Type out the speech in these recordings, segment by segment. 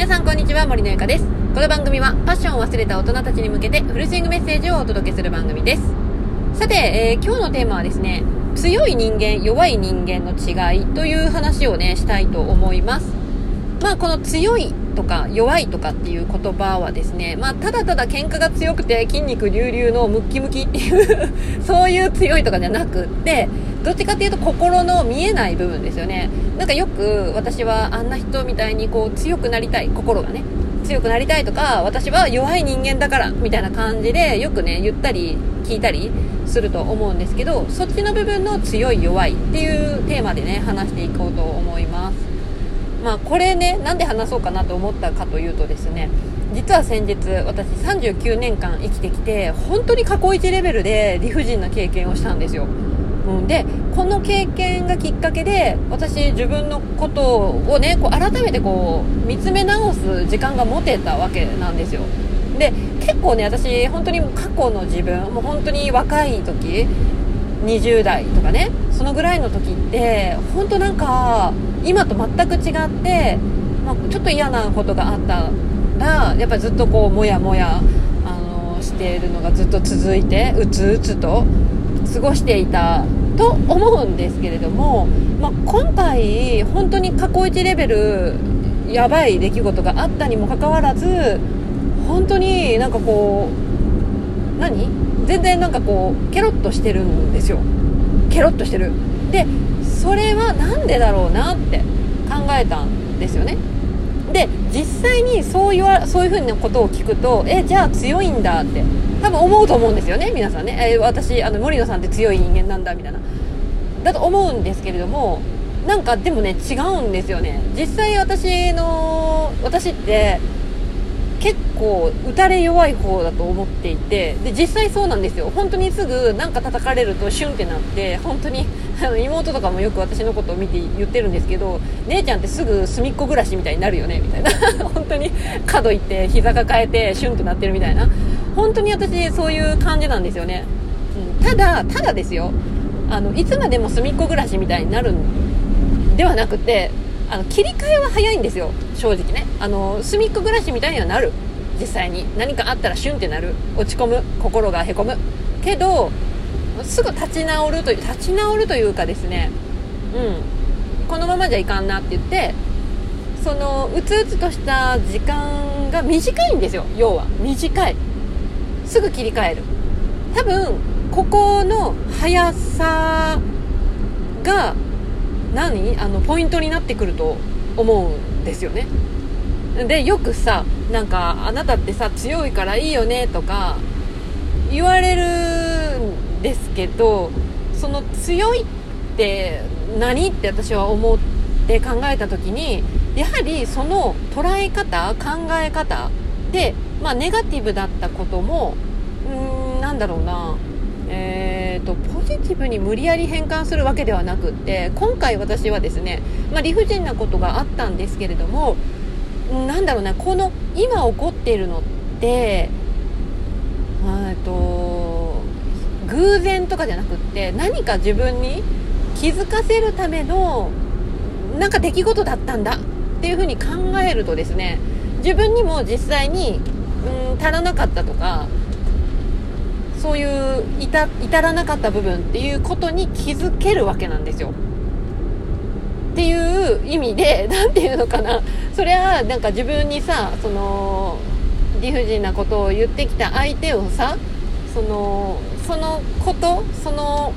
皆さんこんにちは森のゆかです。この番組はパッションを忘れた大人たちに向けてフルスイングメッセージをお届けする番組です。さて、えー、今日のテーマはですね強い人間弱い人間の違いという話をねしたいと思います。まあこの強いとか弱いとかっていう言葉はですね、まあ、ただただ喧嘩が強くて筋肉隆々のムッキムキっていう そういう強いとかじゃなくってどっちかっていうと心の見えない部分ですよね。なんかよく私はあんな人みたいにこう強くなりたい心がね強くなりたいとか私は弱い人間だからみたいな感じでよくね言ったり聞いたりすると思うんですけどそっちの部分の強い弱いっていうテーマでね話していこうと思います。まあ、これねなんで話そうかなと思ったかというとですね実は先日私39年間生きてきて本当に過去一レベルで理不尽な経験をしたんですよ、うん、でこの経験がきっかけで私自分のことをねこう改めてこう見つめ直す時間が持てたわけなんですよ。で結構ね私本当に過去の自分もう本当に若い時20代とかねそのぐらいの時って本当なんか今と全く違って、まあ、ちょっと嫌なことがあったらやっぱりずっとこうもやもやあのしているのがずっと続いてうつうつと過ごしていたと思うんですけれども、まあ、今回本当に過去一レベルやばい出来事があったにもかかわらず本当になんかこう何？全然なんかこうケロッとしてるんですよ。ケロッとしてる。でそれは何でだろうなって考えたんですよね。で実際にそういうそういうふうなことを聞くとえじゃあ強いんだって多分思うと思うんですよね皆さんね、え私あの森野さんって強い人間なんだみたいな。だと思うんですけれどもなんかでもね違うんですよね。実際私の私って構打たれ弱い方だと思っていてで実際そうなんですよ。本当にすぐ何か叩かれるとシュンってなって本当に妹とかもよく私のことを見て言ってるんですけど姉ちゃんってすぐ隅っこ暮らしみたいになるよねみたいな。本当に角行って膝抱えてシュンとなってるみたいな。本当に私そういう感じなんですよね、うん、ただただですよ。あのいつまでも隅っこ暮らしみたいになるんではなくてあの切り替えは早いんですよ。正直ね。あの隅っこ暮らしみたいにはなる。実際に何かあったらシュンってなる。落ち込む。心がへこむ。けどすぐ立ち直るという立ち直るというかですね。うん。このままじゃいかんなって言ってそのうつうつとした時間が短いんですよ。要は。短い。すぐ切り替える。多分ここの速さが何？あのポイントになってくると思うんですよね。でよくさなんかあなたってさ強いからいいよねとか言われるんですけどその強いって何って私は思って考えた時にやはりその捉え方考え方で、まあ、ネガティブだったこともうんなんだろうなえーと、ポジティブに無理やり変換するわけではなくって今回私はですね、まあ、理不尽なことがあったんですけれどもなんだろうなこの今起こっているのってと偶然とかじゃなくって何か自分に気づかせるためのなんか出来事だったんだっていうふうに考えるとですね自分にも実際にうん足らなかったとかそういう至らなかった部分っていうことに気づけるわけなんですよ。っていう意味で 何て言うのかな。それはなんか自分にさその理不尽なことを言ってきた相手をさそのそのことその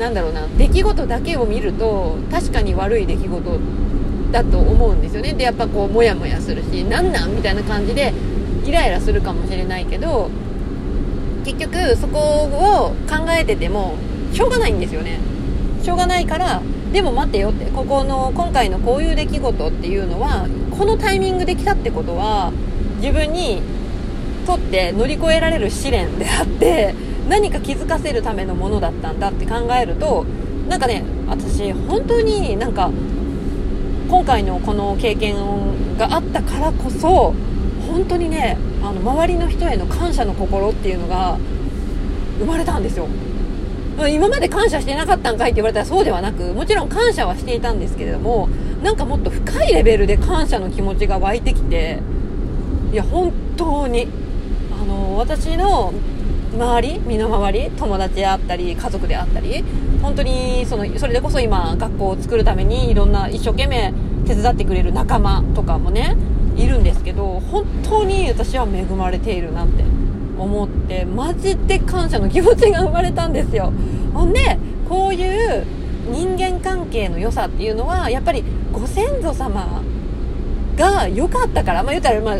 なんだろうな。出来事だけを見ると確かに悪い出来事だと思うんですよね。でやっぱこうモヤモヤするしなんなんみたいな感じでイライラするかもしれないけど結局そこを考えててもしょうがないんですよね。しょうがないからでも待てよって。ここの今回のこういう出来事っていうのはこのタイミングで来たってことは自分にとって乗り越えられる試練であって何か気づかせるためのものだったんだって考えるとなんかね私本当になんか今回のこの経験があったからこそ本当にねあの周りの人への感謝の心っていうのが生まれたんですよ。今まで感謝してなかったんかいって言われたらそうではなくもちろん感謝はしていたんですけれどもなんかもっと深いレベルで感謝の気持ちが湧いてきていや本当にあの私の周り身の回り友達であったり家族であったり本当にそのそれでこそ今学校を作るためにいろんな一生懸命手伝ってくれる仲間とかもねいるんですけど本当に私は恵まれているなって。思ってマジで感謝の気持ちが生まれたんですよ。ほんでこういう人間関係の良さっていうのはやっぱりご先祖様が良かったからまあ言ったら、まあ、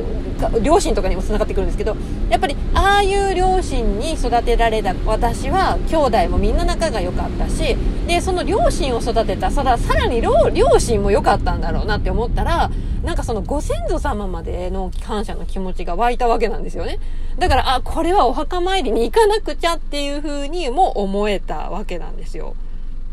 両親とかにもつながってくるんですけどやっぱりああいう両親に育てられた私は兄弟もみんな仲が良かったしでその両親を育てたさらさらに両親も良かったんだろうなって思ったらなんかそのご先祖様までの感謝の気持ちが湧いたわけなんですよね。だからあこれはお墓参りに行かなくちゃっていう風にも思えたわけなんですよ。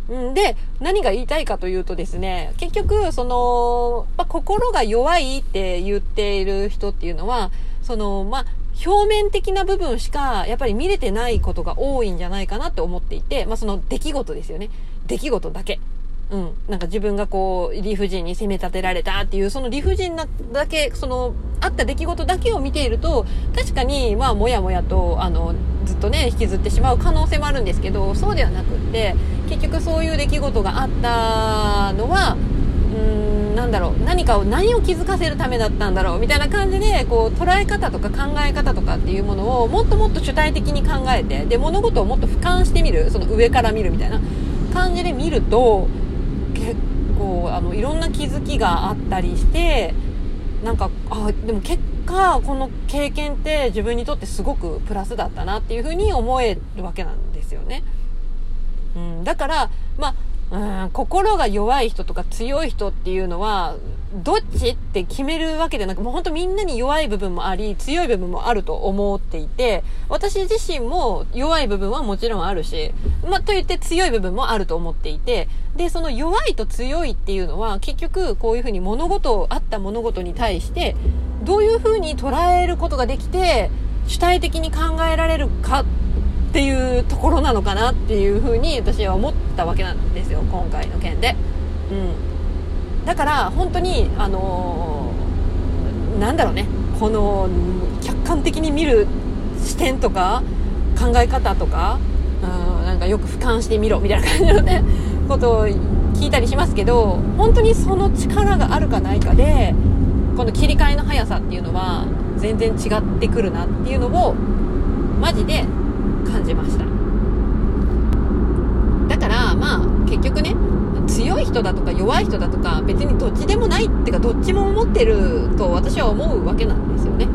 んで、何が言いたいかというとですね、結局、その、まあ、心が弱いって言っている人っていうのは、その、まあ、表面的な部分しか、やっぱり見れてないことが多いんじゃないかなって思っていて、まあ、その出来事ですよね。出来事だけ。うん。なんか自分がこう、理不尽に責め立てられたっていう、その理不尽なだけ、その、あった出来事だけを見ていると、確かに、まあ、もやもやと、あの、ずっとね、引きずってしまう可能性もあるんですけど、そうではなくって、結局そういう出来事があったのは、うーん、なんだろう、何かを、何を気づかせるためだったんだろう、みたいな感じで、こう、捉え方とか考え方とかっていうものを、もっともっと主体的に考えて、で、物事をもっと俯瞰してみる、その上から見るみたいな感じで見ると、結構あのいろんな気づきがあったりしてなんかあでも結果この経験って自分にとってすごくプラスだったなっていうふうに思えるわけなんですよね。うん、だからまあうん心が弱い人とか強い人っていうのはどっちって決めるわけでなくもう本当みんなに弱い部分もあり強い部分もあると思っていて私自身も弱い部分はもちろんあるし、まあ、と言って強い部分もあると思っていてでその弱いと強いっていうのは結局こういうふうに物事をあった物事に対してどういうふうに捉えることができて主体的に考えられるかっっていうところなのかなっていうふうに私は思ったわけなんですよ今回の件で。うん、だから本当にあのー、なんだろうねこの客観的に見る視点とか考え方とか、うん、なんかよく俯瞰してみろみたいな感じのね ことを聞いたりしますけど本当にその力があるかないかでこの切り替えの速さっていうのは全然違ってくるなっていうのをマジで感じました。だからまあ結局ね強い人だとか弱い人だとか別にどっちでもないっていうかどっちも思ってると私は思うわけなんですよね、う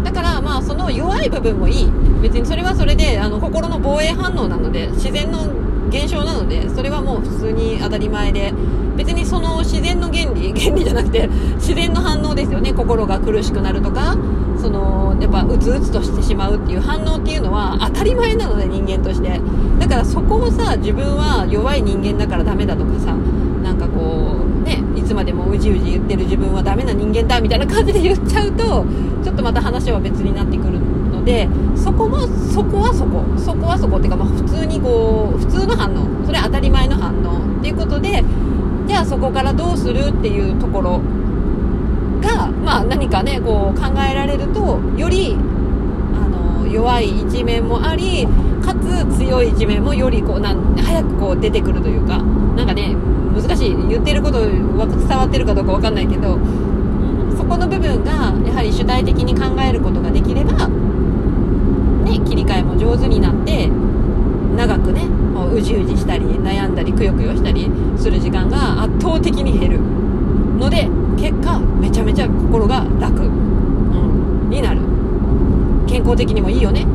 ん、だからまあその弱い部分もいい。別にそれはそれであの心の防衛反応なので自然の現象なのでそれはもう普通に当たり前で別にその自然の原理 原理じゃなくて自然の反応ですよね。心が苦しくなるとかそのやっぱうつうつとしてしまうっていう反応っていうのは当たり前なので人間として。だからそこをさ自分は弱い人間だからダメだとかさなんかこうねいつまでもうじうじ言ってる自分はダメな人間だみたいな感じで言っちゃうとちょっとまた話は別になってくるでそこもそこはそこ。そこはそこっていうか、まあ、普通にこう普通の反応。それは当たり前の反応。っていうことでじゃあそこからどうするっていうところが、まあ、何かねこう考えられるとよりあの弱い一面もありかつ強い一面もよりこうなん早くこう出てくるというかなんかね難しい。言ってること伝わってるかどうか分かんないけどそこの部分がやはり主体的に考えることができれば、ね、切り替えも上手になって長くねうじうじしたり悩んだりくよくよしたりする時間が圧倒的に減るので結果めちゃめちゃ心が楽、うん、になる。健康的にもいいよね。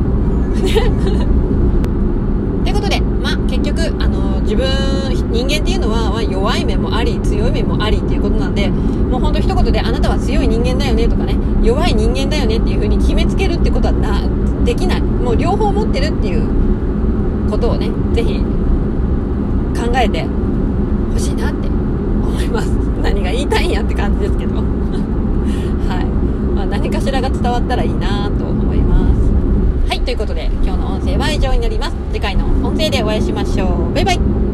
ということで、まあ、結局、あの自分人間っていうのは、まあ、弱い面もあり強い面もありっていうことなんでもうほんと一言であなたは強い人間だよねとかね弱い人間だよねっていう風に決めつけるってことはなできない。もう両方持ってるっていうことをね是非考えてほしいなって思います。何が言いたいんやって感じですけど。はい、まあ、何かしらが伝わったらいいなと思います。はいということで今日の音声は以上になります。次回の音声でお会いしましょう。バイバイ。